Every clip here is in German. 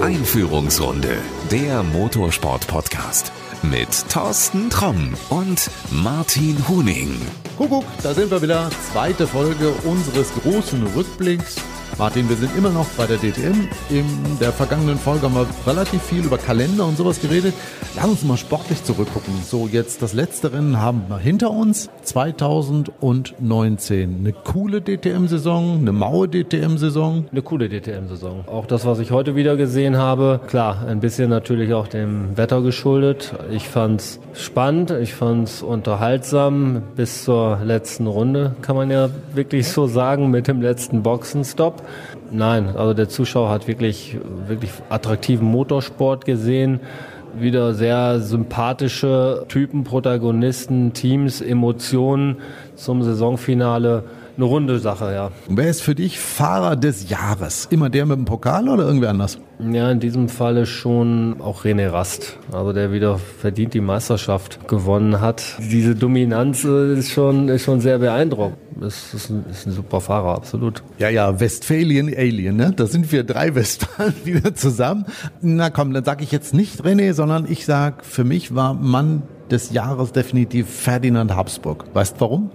Einführungsrunde, der Motorsport-Podcast mit Thorsten Tromm und Martin Huning. Kuckuck, da sind wir wieder. Zweite Folge unseres großen Rückblicks Martin, wir sind immer noch bei der DTM. In der vergangenen Folge haben wir relativ viel über Kalender und sowas geredet. Lass uns mal sportlich zurückgucken. So, jetzt das letzte Rennen haben wir hinter uns. 2019. Eine coole DTM-Saison, eine maue DTM-Saison. Eine coole DTM-Saison. Auch das, was ich heute wieder gesehen habe, klar, ein bisschen natürlich auch dem Wetter geschuldet. Ich fand's spannend, ich fand's unterhaltsam bis zur letzten Runde, kann man ja wirklich so sagen, mit dem letzten Boxenstopp. Nein, also der Zuschauer hat wirklich, wirklich attraktiven Motorsport gesehen. Wieder sehr sympathische Typen, Protagonisten, Teams, Emotionen zum Saisonfinale eine runde Sache, ja. Wer ist für dich Fahrer des Jahres? Immer der mit dem Pokal oder irgendwer anders? Ja, in diesem Falle schon auch René Rast, also der wieder verdient die Meisterschaft gewonnen hat. Diese Dominanz ist schon, ist schon sehr beeindruckend. Ist, ist, ein, ist ein super Fahrer, absolut. Ja, ja, Westphalian Alien, ne? Da sind wir drei Westfalen wieder zusammen. Na komm, dann sage ich jetzt nicht René, sondern ich sag, für mich war Mann des Jahres definitiv Ferdinand Habsburg. Weißt warum?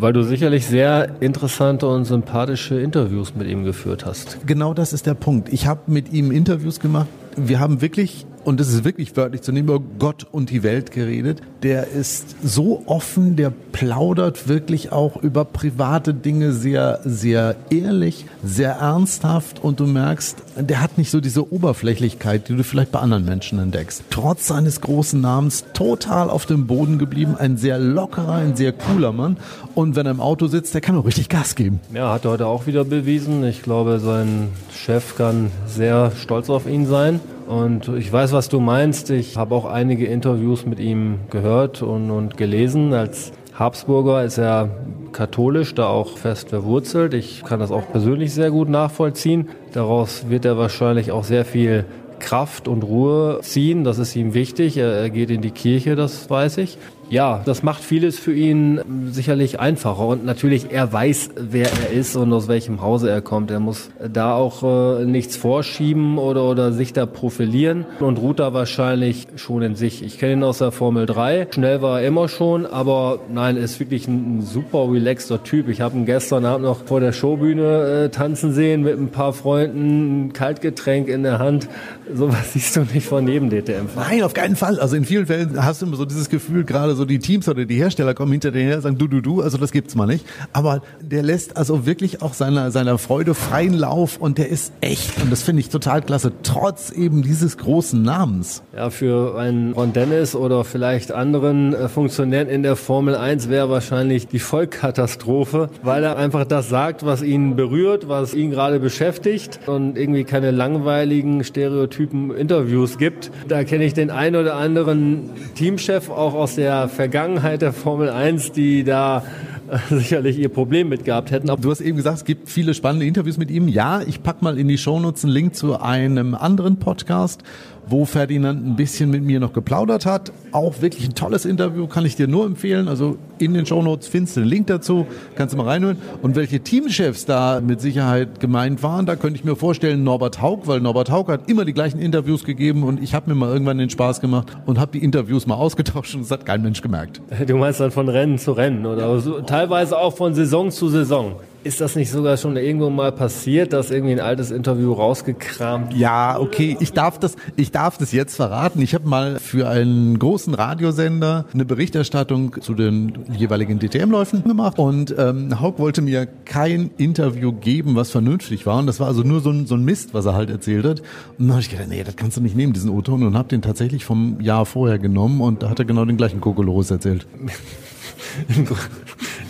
Weil du sicherlich sehr interessante und sympathische Interviews mit ihm geführt hast. Genau das ist der Punkt. Ich habe mit ihm Interviews gemacht. Wir haben wirklich und das ist wirklich wörtlich zu nehmen, über Gott und die Welt geredet. Der ist so offen, der plaudert wirklich auch über private Dinge sehr, sehr ehrlich, sehr ernsthaft und du merkst, der hat nicht so diese Oberflächlichkeit, die du vielleicht bei anderen Menschen entdeckst. Trotz seines großen Namens total auf dem Boden geblieben, ein sehr lockerer, ein sehr cooler Mann und wenn er im Auto sitzt, der kann auch richtig Gas geben. Ja, hat er heute auch wieder bewiesen. Ich glaube, sein Chef kann sehr stolz auf ihn sein. Und ich weiß, was du meinst. Ich habe auch einige Interviews mit ihm gehört und, und gelesen. Als Habsburger ist er katholisch, da auch fest verwurzelt. Ich kann das auch persönlich sehr gut nachvollziehen. Daraus wird er wahrscheinlich auch sehr viel Kraft und Ruhe ziehen. Das ist ihm wichtig. Er, er geht in die Kirche, das weiß ich. Ja, das macht vieles für ihn sicherlich einfacher. Und natürlich, er weiß, wer er ist und aus welchem Hause er kommt. Er muss da auch äh, nichts vorschieben oder, oder sich da profilieren und ruht da wahrscheinlich schon in sich. Ich kenne ihn aus der Formel 3. Schnell war er immer schon, aber nein, er ist wirklich ein, ein super relaxter Typ. Ich habe ihn gestern Abend noch vor der Showbühne äh, tanzen sehen mit ein paar Freunden, ein Kaltgetränk in der Hand. Sowas siehst du nicht von jedem DTM. Nein, auf keinen Fall. Also in vielen Fällen hast du immer so dieses Gefühl, gerade so die Teams oder die Hersteller kommen hinter dir her und sagen du, du, du, also das gibt's mal nicht. Aber der lässt also wirklich auch seiner, seiner Freude freien Lauf und der ist echt und das finde ich total klasse, trotz eben dieses großen Namens. Ja, für einen Ron Dennis oder vielleicht anderen äh, Funktionären in der Formel 1 wäre wahrscheinlich die Vollkatastrophe, weil er einfach das sagt, was ihn berührt, was ihn gerade beschäftigt und irgendwie keine langweiligen Stereotypen Interviews gibt. Da kenne ich den einen oder anderen Teamchef auch aus der Vergangenheit der Formel 1, die da äh, sicherlich ihr Problem mit gehabt hätten. Du hast eben gesagt, es gibt viele spannende Interviews mit ihm. Ja, ich pack mal in die Shownotes einen Link zu einem anderen Podcast, wo Ferdinand ein bisschen mit mir noch geplaudert hat. Auch wirklich ein tolles Interview, kann ich dir nur empfehlen. Also in den Shownotes findest du den Link dazu, kannst du mal reinhören. Und welche Teamchefs da mit Sicherheit gemeint waren, da könnte ich mir vorstellen Norbert Haug, weil Norbert Haug hat immer die gleichen Interviews gegeben und ich habe mir mal irgendwann den Spaß gemacht und habe die Interviews mal ausgetauscht und das hat kein Mensch gemerkt. Du meinst dann von Rennen zu Rennen oder so, teilweise auch von Saison zu Saison. Ist das nicht sogar schon irgendwo mal passiert, dass irgendwie ein altes Interview rausgekramt? Ja, okay, ich darf das, ich darf das jetzt verraten. Ich habe mal für einen großen Radiosender eine Berichterstattung zu den jeweiligen DTM-Läufen gemacht und ähm, Haug wollte mir kein Interview geben, was vernünftig war und das war also nur so ein, so ein Mist, was er halt erzählt hat. Und dann habe ich gedacht, nee, das kannst du nicht nehmen, diesen O-Ton und habe den tatsächlich vom Jahr vorher genommen und da hat er genau den gleichen Kokolores erzählt.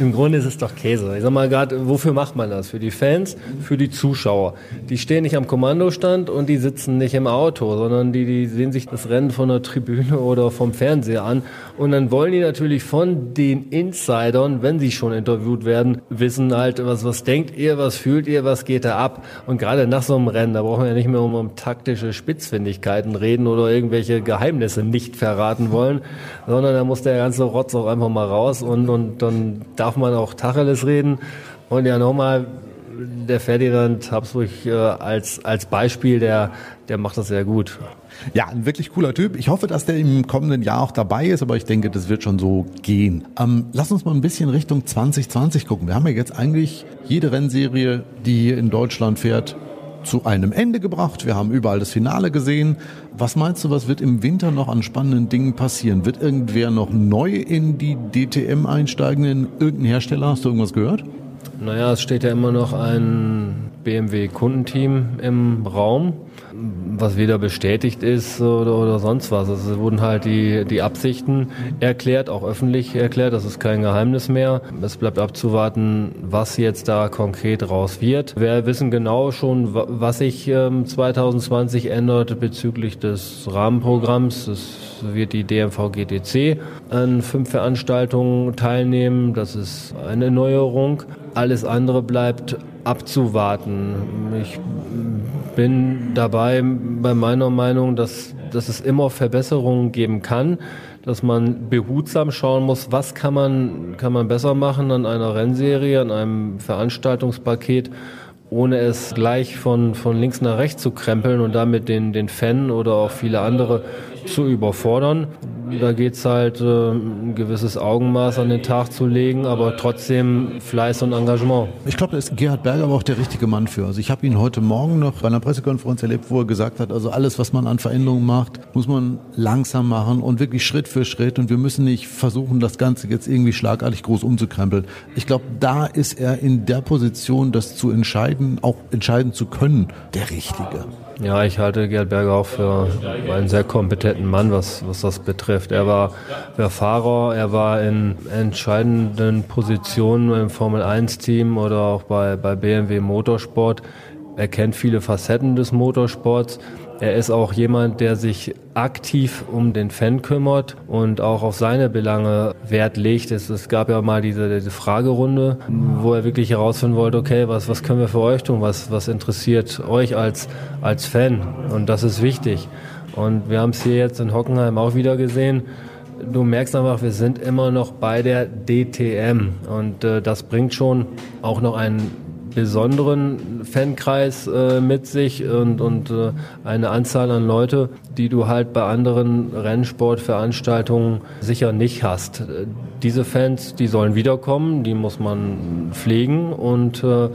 Im Grunde ist es doch Käse. Ich sag mal gerade, wofür macht man das? Für die Fans, für die Zuschauer. Die stehen nicht am Kommandostand und die sitzen nicht im Auto, sondern die, die sehen sich das Rennen von der Tribüne oder vom Fernseher an. Und dann wollen die natürlich von den Insidern, wenn sie schon interviewt werden, wissen halt, was, was denkt ihr, was fühlt ihr, was geht da ab. Und gerade nach so einem Rennen, da brauchen wir ja nicht mehr um, um taktische Spitzfindigkeiten reden oder irgendwelche Geheimnisse nicht verraten wollen, sondern da muss der ganze Rotz auch einfach mal raus und, und dann darf man auch Tacheles reden. Und ja, nochmal, der Ferdinand Habsburg äh, als, als Beispiel, der, der macht das sehr gut. Ja, ein wirklich cooler Typ. Ich hoffe, dass der im kommenden Jahr auch dabei ist, aber ich denke, das wird schon so gehen. Ähm, lass uns mal ein bisschen Richtung 2020 gucken. Wir haben ja jetzt eigentlich jede Rennserie, die in Deutschland fährt, zu einem Ende gebracht. Wir haben überall das Finale gesehen. Was meinst du, was wird im Winter noch an spannenden Dingen passieren? Wird irgendwer noch neu in die DTM einsteigen? In irgendein Hersteller? Hast du irgendwas gehört? Naja, es steht ja immer noch ein BMW-Kundenteam im Raum was weder bestätigt ist oder, oder sonst was. Es wurden halt die, die Absichten erklärt, auch öffentlich erklärt. Das ist kein Geheimnis mehr. Es bleibt abzuwarten, was jetzt da konkret raus wird. Wir wissen genau schon, was sich ähm, 2020 ändert bezüglich des Rahmenprogramms. Es wird die DMV GTC an fünf Veranstaltungen teilnehmen. Das ist eine Neuerung. Alles andere bleibt abzuwarten. Ich bin dabei bei meiner Meinung, dass, dass es immer Verbesserungen geben kann, dass man behutsam schauen muss, was kann man, kann man besser machen an einer Rennserie, an einem Veranstaltungspaket, ohne es gleich von, von links nach rechts zu krempeln und damit den, den Fan oder auch viele andere zu überfordern. Da geht es halt, äh, ein gewisses Augenmaß an den Tag zu legen, aber trotzdem Fleiß und Engagement. Ich glaube, da ist Gerhard Berger aber auch der richtige Mann für. Also ich habe ihn heute Morgen noch bei einer Pressekonferenz erlebt, wo er gesagt hat, also alles, was man an Veränderungen macht, muss man langsam machen und wirklich Schritt für Schritt. Und wir müssen nicht versuchen, das Ganze jetzt irgendwie schlagartig groß umzukrempeln. Ich glaube, da ist er in der Position, das zu entscheiden, auch entscheiden zu können, der Richtige. Ja, ich halte Gerd Berger auch für einen sehr kompetenten Mann, was, was das betrifft. Er war, war Fahrer, er war in entscheidenden Positionen im Formel-1-Team oder auch bei, bei BMW Motorsport. Er kennt viele Facetten des Motorsports. Er ist auch jemand, der sich aktiv um den Fan kümmert und auch auf seine Belange Wert legt. Es, es gab ja mal diese, diese, Fragerunde, wo er wirklich herausfinden wollte, okay, was, was können wir für euch tun? Was, was interessiert euch als, als Fan? Und das ist wichtig. Und wir haben es hier jetzt in Hockenheim auch wieder gesehen. Du merkst einfach, wir sind immer noch bei der DTM und äh, das bringt schon auch noch einen besonderen Fankreis äh, mit sich und, und äh, eine Anzahl an Leute, die du halt bei anderen Rennsportveranstaltungen sicher nicht hast. Diese Fans, die sollen wiederkommen, die muss man pflegen und äh,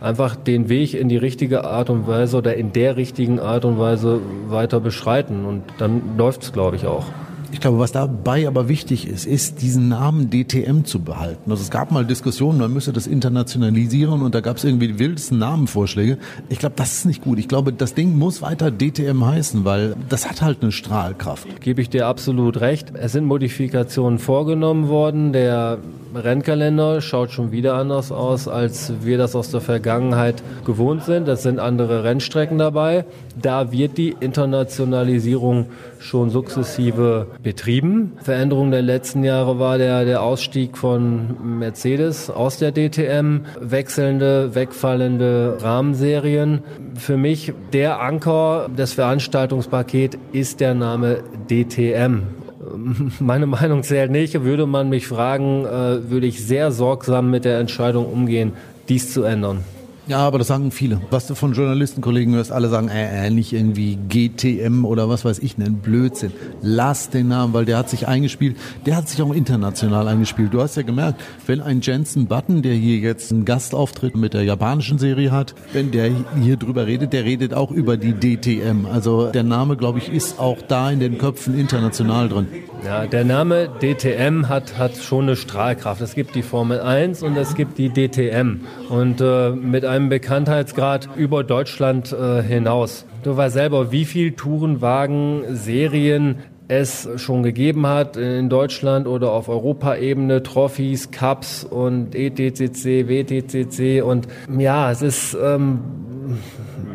einfach den Weg in die richtige Art und Weise oder in der richtigen Art und Weise weiter beschreiten und dann läuft es, glaube ich, auch. Ich glaube, was dabei aber wichtig ist, ist, diesen Namen DTM zu behalten. Also es gab mal Diskussionen, man müsse das internationalisieren und da gab es irgendwie die wildesten Namenvorschläge. Ich glaube, das ist nicht gut. Ich glaube, das Ding muss weiter DTM heißen, weil das hat halt eine Strahlkraft. Gebe ich dir absolut recht. Es sind Modifikationen vorgenommen worden. Der Rennkalender schaut schon wieder anders aus, als wir das aus der Vergangenheit gewohnt sind. Es sind andere Rennstrecken dabei. Da wird die Internationalisierung schon sukzessive betrieben. Veränderung der letzten Jahre war der, der Ausstieg von Mercedes aus der DTM, wechselnde, wegfallende Rahmenserien. Für mich der Anker des Veranstaltungspakets ist der Name DTM. Meine Meinung zählt nicht. Würde man mich fragen, äh, würde ich sehr sorgsam mit der Entscheidung umgehen, dies zu ändern. Ja, aber das sagen viele. Was du von Journalistenkollegen hörst, alle sagen, äh, äh, nicht irgendwie GTM oder was weiß ich, nennen Blödsinn. Lass den Namen, weil der hat sich eingespielt. Der hat sich auch international eingespielt. Du hast ja gemerkt, wenn ein Jensen Button, der hier jetzt einen Gastauftritt mit der japanischen Serie hat, wenn der hier drüber redet, der redet auch über die DTM. Also der Name, glaube ich, ist auch da in den Köpfen international drin. Ja, der Name DTM hat, hat schon eine Strahlkraft. Es gibt die Formel 1 und es gibt die DTM. Und äh, mit einem Bekanntheitsgrad über Deutschland äh, hinaus. Du weißt selber, wie viel Tourenwagen, Serien es schon gegeben hat in Deutschland oder auf Europaebene, Trophys, Cups und ETCC, WTCC und ja, es ist ähm,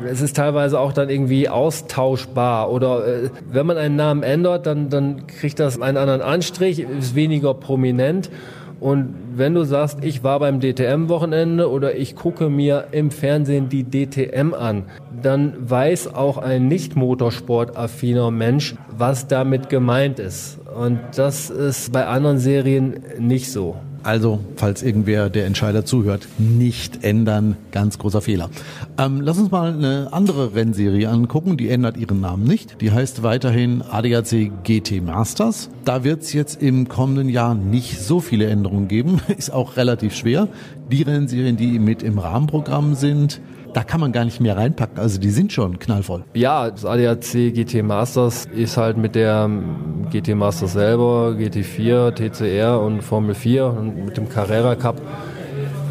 es ist teilweise auch dann irgendwie austauschbar oder äh, wenn man einen Namen ändert, dann, dann kriegt das einen anderen Anstrich, ist weniger prominent. Und wenn du sagst, ich war beim DTM-Wochenende oder ich gucke mir im Fernsehen die DTM an, dann weiß auch ein nicht motorsportaffiner Mensch, was damit gemeint ist. Und das ist bei anderen Serien nicht so. Also, falls irgendwer der Entscheider zuhört, nicht ändern. Ganz großer Fehler. Ähm, lass uns mal eine andere Rennserie angucken. Die ändert ihren Namen nicht. Die heißt weiterhin ADAC GT Masters. Da wird es jetzt im kommenden Jahr nicht so viele Änderungen geben. Ist auch relativ schwer. Die Rennserien, die mit im Rahmenprogramm sind, da kann man gar nicht mehr reinpacken. Also die sind schon knallvoll. Ja, das ADAC GT Masters ist halt mit der GT Masters selber, GT4, TCR und Formel 4 und mit dem Carrera Cup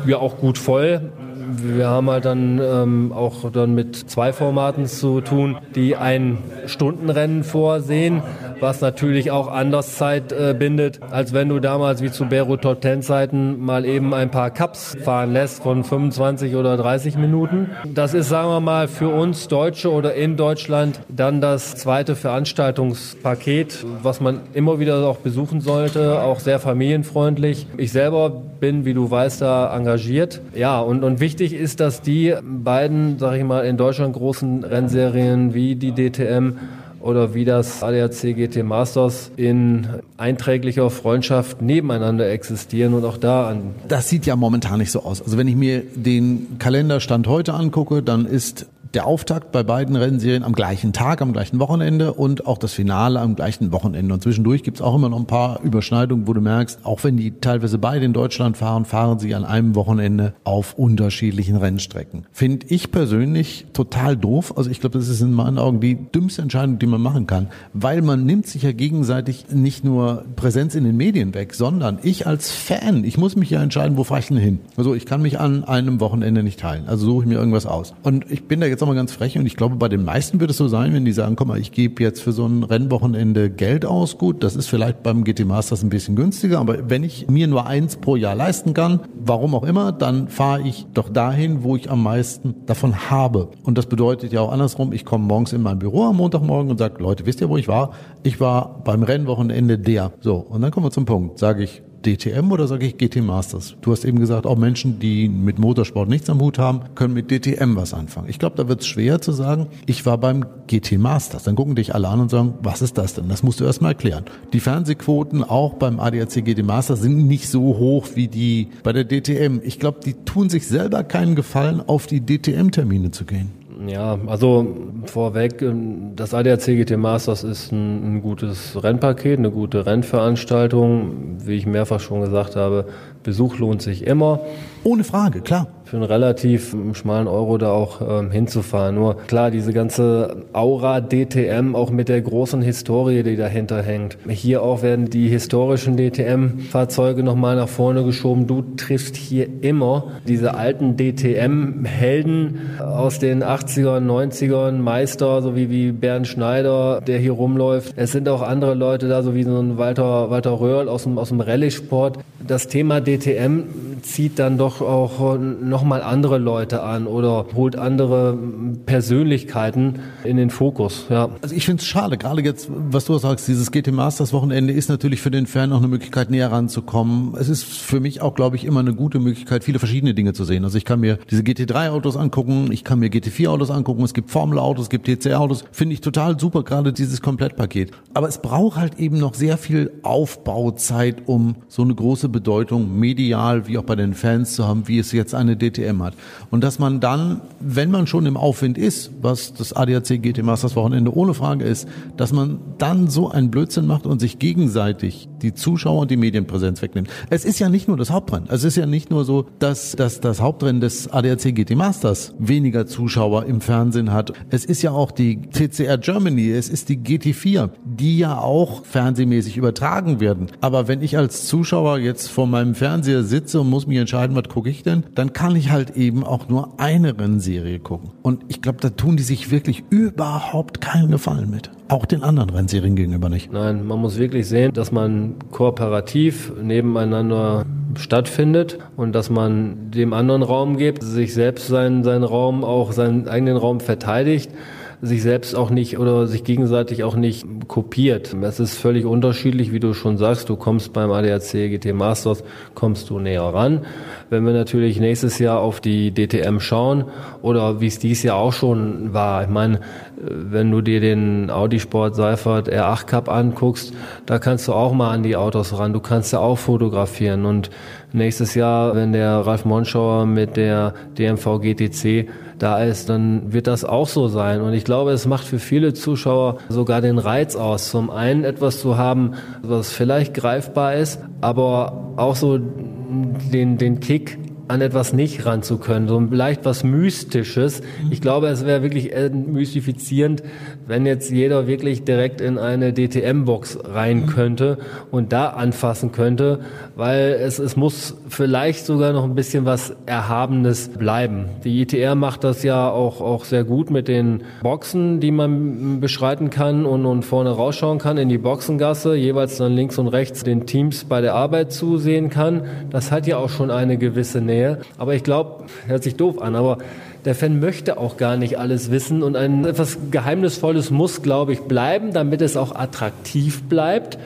ja auch gut voll. Wir haben halt dann ähm, auch dann mit zwei Formaten zu tun, die ein Stundenrennen vorsehen was natürlich auch anders Zeit äh, bindet, als wenn du damals wie zu Beirut Top Ten Zeiten mal eben ein paar Cups fahren lässt von 25 oder 30 Minuten. Das ist, sagen wir mal, für uns Deutsche oder in Deutschland dann das zweite Veranstaltungspaket, was man immer wieder auch besuchen sollte, auch sehr familienfreundlich. Ich selber bin, wie du weißt, da engagiert. Ja, und, und wichtig ist, dass die beiden, sag ich mal, in Deutschland großen Rennserien wie die DTM oder wie das ADAC GT Masters in einträglicher Freundschaft nebeneinander existieren und auch da an. Das sieht ja momentan nicht so aus. Also wenn ich mir den Kalenderstand heute angucke, dann ist der Auftakt bei beiden Rennserien am gleichen Tag, am gleichen Wochenende und auch das Finale am gleichen Wochenende. Und zwischendurch gibt's auch immer noch ein paar Überschneidungen, wo du merkst, auch wenn die teilweise beide in Deutschland fahren, fahren sie an einem Wochenende auf unterschiedlichen Rennstrecken. Finde ich persönlich total doof. Also ich glaube, das ist in meinen Augen die dümmste Entscheidung, die man machen kann, weil man nimmt sich ja gegenseitig nicht nur Präsenz in den Medien weg, sondern ich als Fan, ich muss mich ja entscheiden, wo fahre ich denn hin. Also ich kann mich an einem Wochenende nicht teilen. Also suche ich mir irgendwas aus. Und ich bin da jetzt jetzt auch ganz frech und ich glaube, bei den meisten wird es so sein, wenn die sagen, komm mal, ich gebe jetzt für so ein Rennwochenende Geld aus. Gut, das ist vielleicht beim GT Masters ein bisschen günstiger, aber wenn ich mir nur eins pro Jahr leisten kann, warum auch immer, dann fahre ich doch dahin, wo ich am meisten davon habe. Und das bedeutet ja auch andersrum, ich komme morgens in mein Büro am Montagmorgen und sage, Leute, wisst ihr, wo ich war? Ich war beim Rennwochenende der. So, und dann kommen wir zum Punkt. Sage ich, DTM oder sage ich GT Masters? Du hast eben gesagt, auch Menschen, die mit Motorsport nichts am Hut haben, können mit DTM was anfangen. Ich glaube, da wird es schwer zu sagen, ich war beim GT Masters. Dann gucken dich alle an und sagen, was ist das denn? Das musst du erst mal erklären. Die Fernsehquoten auch beim ADAC GT Masters sind nicht so hoch wie die bei der DTM. Ich glaube, die tun sich selber keinen Gefallen, auf die DTM-Termine zu gehen. Ja, also vorweg, ähm, das ADAC GT Masters ist ein, ein, gutes Rennpaket, eine gute Rennveranstaltung. Wie ich mehrfach schon gesagt habe, Besuch lohnt sich immer. Ohne Frage, klar für einen relativ schmalen Euro da auch ähm, hinzufahren. Nur klar, diese ganze Aura DTM, auch mit der großen Historie, die dahinter hängt. Hier auch werden die historischen DTM-Fahrzeuge nochmal nach vorne geschoben. Du triffst hier immer diese alten DTM-Helden aus den 80ern, 90ern, Meister, so wie, wie Bernd Schneider, der hier rumläuft. Es sind auch andere Leute da, so wie so ein Walter, Walter Röhrl aus dem, aus dem Rallye-Sport. Das Thema DTM zieht dann doch auch nochmal andere Leute an oder holt andere Persönlichkeiten in den Fokus. Ja. Also ich finde es schade, gerade jetzt, was du sagst, dieses GT Masters Wochenende ist natürlich für den Fan auch eine Möglichkeit, näher ranzukommen. Es ist für mich auch, glaube ich, immer eine gute Möglichkeit, viele verschiedene Dinge zu sehen. Also ich kann mir diese GT3-Autos angucken, ich kann mir GT4-Autos angucken, es gibt Formel-Autos, es gibt TCR-Autos. Finde ich total super, gerade dieses Komplettpaket. Aber es braucht halt eben noch sehr viel Aufbauzeit, um so eine große Bedeutung medial wie auch bei den Fans zu haben, wie es jetzt eine DTM hat. Und dass man dann, wenn man schon im Aufwind ist, was das ADAC GT Masters Wochenende ohne Frage ist, dass man dann so einen Blödsinn macht und sich gegenseitig die Zuschauer und die Medienpräsenz wegnimmt. Es ist ja nicht nur das Hauptrennen. Es ist ja nicht nur so, dass, dass das Hauptrennen des ADAC GT Masters weniger Zuschauer im Fernsehen hat. Es ist ja auch die TCR Germany, es ist die GT4, die ja auch fernsehmäßig übertragen werden. Aber wenn ich als Zuschauer jetzt vor meinem Fernseher sitze und muss mich entscheiden, was gucke ich denn, dann kann ich halt eben auch nur eine Rennserie gucken. Und ich glaube, da tun die sich wirklich überhaupt keinen Gefallen mit. Auch den anderen Rennserien gegenüber nicht. Nein, man muss wirklich sehen, dass man kooperativ nebeneinander stattfindet und dass man dem anderen Raum gibt, sich selbst seinen, seinen Raum, auch seinen eigenen Raum verteidigt sich selbst auch nicht oder sich gegenseitig auch nicht kopiert. Es ist völlig unterschiedlich, wie du schon sagst. Du kommst beim ADAC GT Masters, kommst du näher ran. Wenn wir natürlich nächstes Jahr auf die DTM schauen oder wie es dieses Jahr auch schon war, ich meine, wenn du dir den Audi Sport Seifert R8 Cup anguckst, da kannst du auch mal an die Autos ran. Du kannst ja auch fotografieren und nächstes Jahr, wenn der Ralf Monschauer mit der DMV GTC da ist, dann wird das auch so sein. Und ich glaube, es macht für viele Zuschauer sogar den Reiz aus, zum einen etwas zu haben, was vielleicht greifbar ist, aber auch so den, den Kick, an etwas nicht ranzukönnen, so leicht was Mystisches. Ich glaube, es wäre wirklich mystifizierend, wenn jetzt jeder wirklich direkt in eine DTM-Box rein könnte und da anfassen könnte, weil es, es muss vielleicht sogar noch ein bisschen was Erhabenes bleiben. Die ITR macht das ja auch, auch sehr gut mit den Boxen, die man beschreiten kann und, und vorne rausschauen kann in die Boxengasse, jeweils dann links und rechts den Teams bei der Arbeit zusehen kann. Das hat ja auch schon eine gewisse Nähe. Nähe. Aber ich glaube, hört sich doof an, aber der Fan möchte auch gar nicht alles wissen und ein etwas Geheimnisvolles muss, glaube ich, bleiben, damit es auch attraktiv bleibt.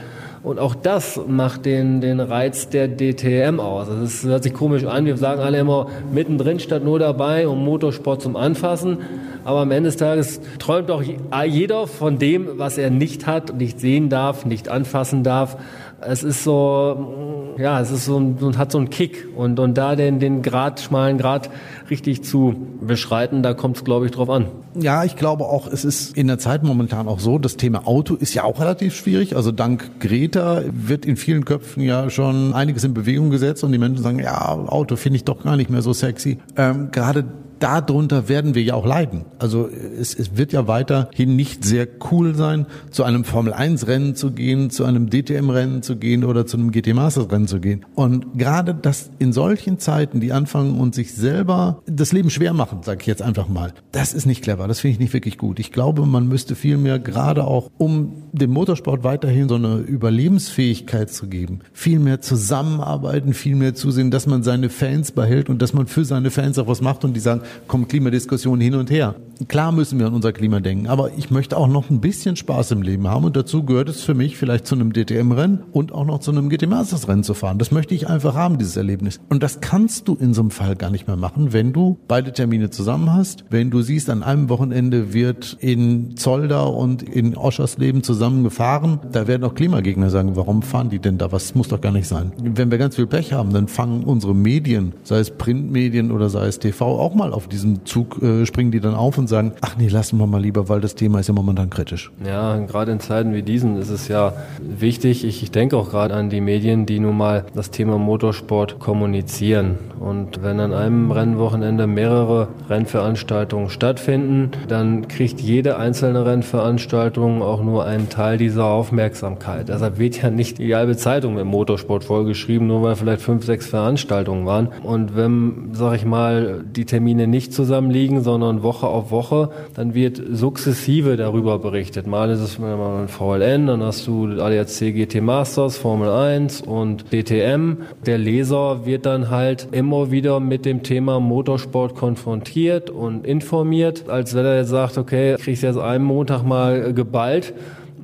Und auch das macht den, den Reiz der DTM aus. Das hört sich komisch an. Wir sagen alle immer mittendrin statt nur dabei und Motorsport zum Anfassen. Aber am Ende des Tages träumt auch jeder von dem, was er nicht hat, nicht sehen darf, nicht anfassen darf es ist so, ja, es ist so, ein, hat so einen Kick und, und da den, den Grad, schmalen Grad richtig zu beschreiten, da kommt es, glaube ich, drauf an. Ja, ich glaube auch, es ist in der Zeit momentan auch so, das Thema Auto ist ja auch relativ schwierig. Also dank Greta wird in vielen Köpfen ja schon einiges in Bewegung gesetzt und die Menschen sagen, ja, Auto finde ich doch gar nicht mehr so sexy. Ähm, gerade darunter werden wir ja auch leiden. Also es, es wird ja weiterhin nicht sehr cool sein, zu einem Formel-1-Rennen zu gehen, zu einem DTM-Rennen zu gehen oder zu einem GT-Masters-Rennen zu gehen. Und gerade das in solchen Zeiten, die anfangen und sich selber das Leben schwer machen, sage ich jetzt einfach mal, das ist nicht clever. Das finde ich nicht wirklich gut. Ich glaube, man müsste vielmehr gerade auch, um dem Motorsport weiterhin so eine Überlebensfähigkeit zu geben, viel mehr zusammenarbeiten, viel mehr zusehen, dass man seine Fans behält und dass man für seine Fans auch was macht und die sagen, kommen Klimadiskussionen hin und her. Klar müssen wir an unser Klima denken, aber ich möchte auch noch ein bisschen Spaß im Leben haben und dazu gehört es für mich vielleicht zu einem DTM-Rennen und auch noch zu einem GT Masters Rennen zu fahren. Das möchte ich einfach haben, dieses Erlebnis. Und das kannst du in so einem Fall gar nicht mehr machen, wenn du beide Termine zusammen hast, wenn du siehst, an einem Wochenende wird in Zolder und in Oschersleben zusammen gefahren, da werden auch Klimagegner sagen, warum fahren die denn da? Was muss doch gar nicht sein. Wenn wir ganz viel Pech haben, dann fangen unsere Medien, sei es Printmedien oder sei es TV, auch mal auf diesen Zug, äh, springen die dann auf und sagen, ach nee, lassen wir mal lieber, weil das Thema ist ja momentan kritisch. Ja, gerade in Zeiten wie diesen ist es ja wichtig. Ich, ich denke auch gerade an die Medien, die nun mal das Thema Motorsport kommunizieren. Und wenn an einem Rennwochenende mehrere Rennveranstaltungen stattfinden, dann kriegt jede einzelne Rennveranstaltung auch nur einen Teil dieser Aufmerksamkeit. Deshalb wird ja nicht die halbe Zeitung mit Motorsport vollgeschrieben, nur weil vielleicht fünf, sechs Veranstaltungen waren. Und wenn, sag ich mal, die Termine nicht zusammenliegen, sondern Woche auf Woche Woche, dann wird sukzessive darüber berichtet. Mal ist es mal ein VLN, dann hast du ADAC GT Masters, Formel 1 und DTM. Der Leser wird dann halt immer wieder mit dem Thema Motorsport konfrontiert und informiert, als wenn er jetzt sagt, okay, kriegst jetzt einen Montag mal geballt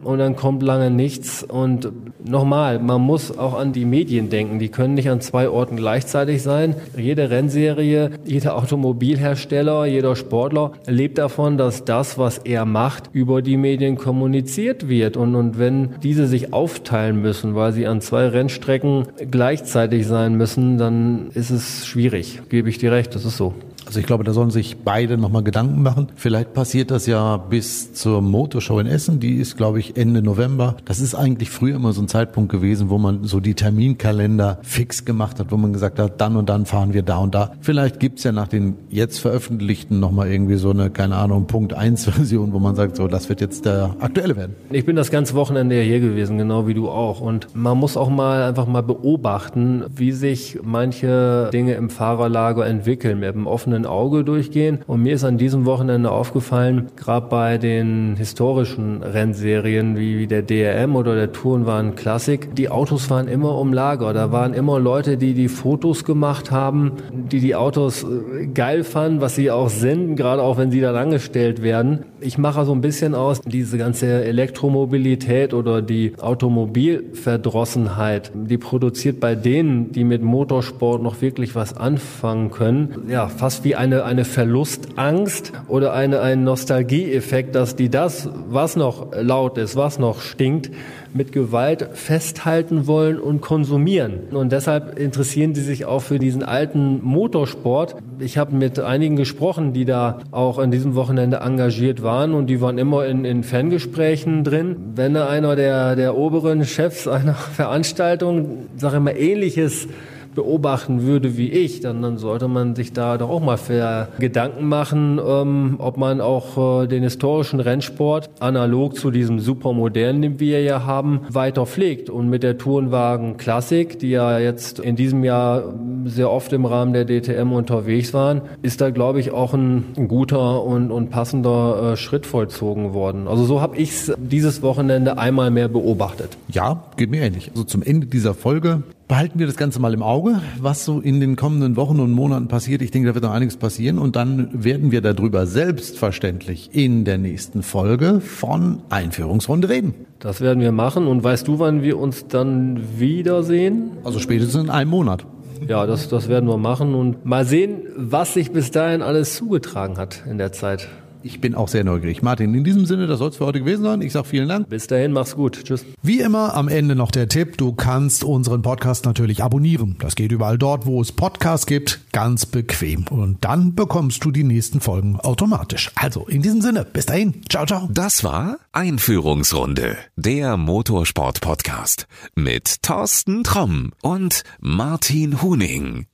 und dann kommt lange nichts. Und nochmal, man muss auch an die Medien denken. Die können nicht an zwei Orten gleichzeitig sein. Jede Rennserie, jeder Automobilhersteller, jeder Sportler lebt davon, dass das, was er macht, über die Medien kommuniziert wird. Und, und wenn diese sich aufteilen müssen, weil sie an zwei Rennstrecken gleichzeitig sein müssen, dann ist es schwierig. Gebe ich dir recht, das ist so. Also ich glaube, da sollen sich beide nochmal Gedanken machen. Vielleicht passiert das ja bis zur Motorshow in Essen. Die ist, glaube ich, Ende November. Das ist eigentlich früher immer so ein Zeitpunkt gewesen, wo man so die Terminkalender fix gemacht hat, wo man gesagt hat, dann und dann fahren wir da und da. Vielleicht gibt's ja nach den jetzt veröffentlichten nochmal irgendwie so eine, keine Ahnung, Punkt 1 Version, wo man sagt, so, das wird jetzt der aktuelle werden. Ich bin das ganze Wochenende ja hier gewesen, genau wie du auch. Und man muss auch mal einfach mal beobachten, wie sich manche Dinge im Fahrerlager entwickeln, mit einem offenen Auge durchgehen. Und mir ist an diesem Wochenende aufgefallen, gerade bei den historischen Rennserien, Serien wie, wie der DRM oder der Tourenwagen Classic, die Autos waren immer um Lager. Da waren immer Leute, die die Fotos gemacht haben, die die Autos äh, geil fanden, was sie auch sind, gerade auch wenn sie dann angestellt werden. Ich mache so ein bisschen aus, diese ganze Elektromobilität oder die Automobilverdrossenheit, die produziert bei denen, die mit Motorsport noch wirklich was anfangen können, ja, fast wie eine, eine Verlustangst oder eine, ein Nostalgieeffekt, dass die das, was noch laut ist, was noch stinkt, mit Gewalt festhalten wollen und konsumieren. Und deshalb interessieren sie sich auch für diesen alten Motorsport. Ich habe mit einigen gesprochen, die da auch an diesem Wochenende engagiert waren und die waren immer in, in Fangesprächen drin. Wenn einer der, der oberen Chefs einer Veranstaltung, sage ich mal, ähnliches beobachten würde wie ich, dann, dann sollte man sich da doch auch mal für Gedanken machen, ähm, ob man auch äh, den historischen Rennsport analog zu diesem supermodernen, den wir ja haben, weiter pflegt. Und mit der Tourenwagen Classic, die ja jetzt in diesem Jahr sehr oft im Rahmen der DTM unterwegs waren, ist da, glaube ich, auch ein, ein guter und, und passender äh, Schritt vollzogen worden. Also so habe ich es dieses Wochenende einmal mehr beobachtet. Ja, geht mir ähnlich. Also zum Ende dieser Folge behalten wir das Ganze mal im Auge, was so in den kommenden Wochen und Monaten passiert. Ich denke, da wird noch einiges passieren und dann werden wir darüber selbstverständlich in der nächsten Folge von Einführungsrunde reden. Das werden wir machen und weißt du, wann wir uns dann wiedersehen? Also spätestens in einem Monat. Ja, das, das werden wir machen und mal sehen, was sich bis dahin alles zugetragen hat in der Zeit. Ich bin auch sehr neugierig. Martin, in diesem Sinne, das soll es für heute gewesen sein. Ich sage vielen Dank. Bis dahin, mach's gut. Tschüss. Wie immer am Ende noch der Tipp, du kannst unseren Podcast natürlich abonnieren. Das geht überall dort, wo es Podcasts gibt, ganz bequem. Und dann bekommst du die nächsten Folgen automatisch. Also in diesem Sinne, bis dahin. Ciao, ciao. Das war Einführungsrunde, der Motorsport-Podcast mit Thorsten Tromm und Martin Huning.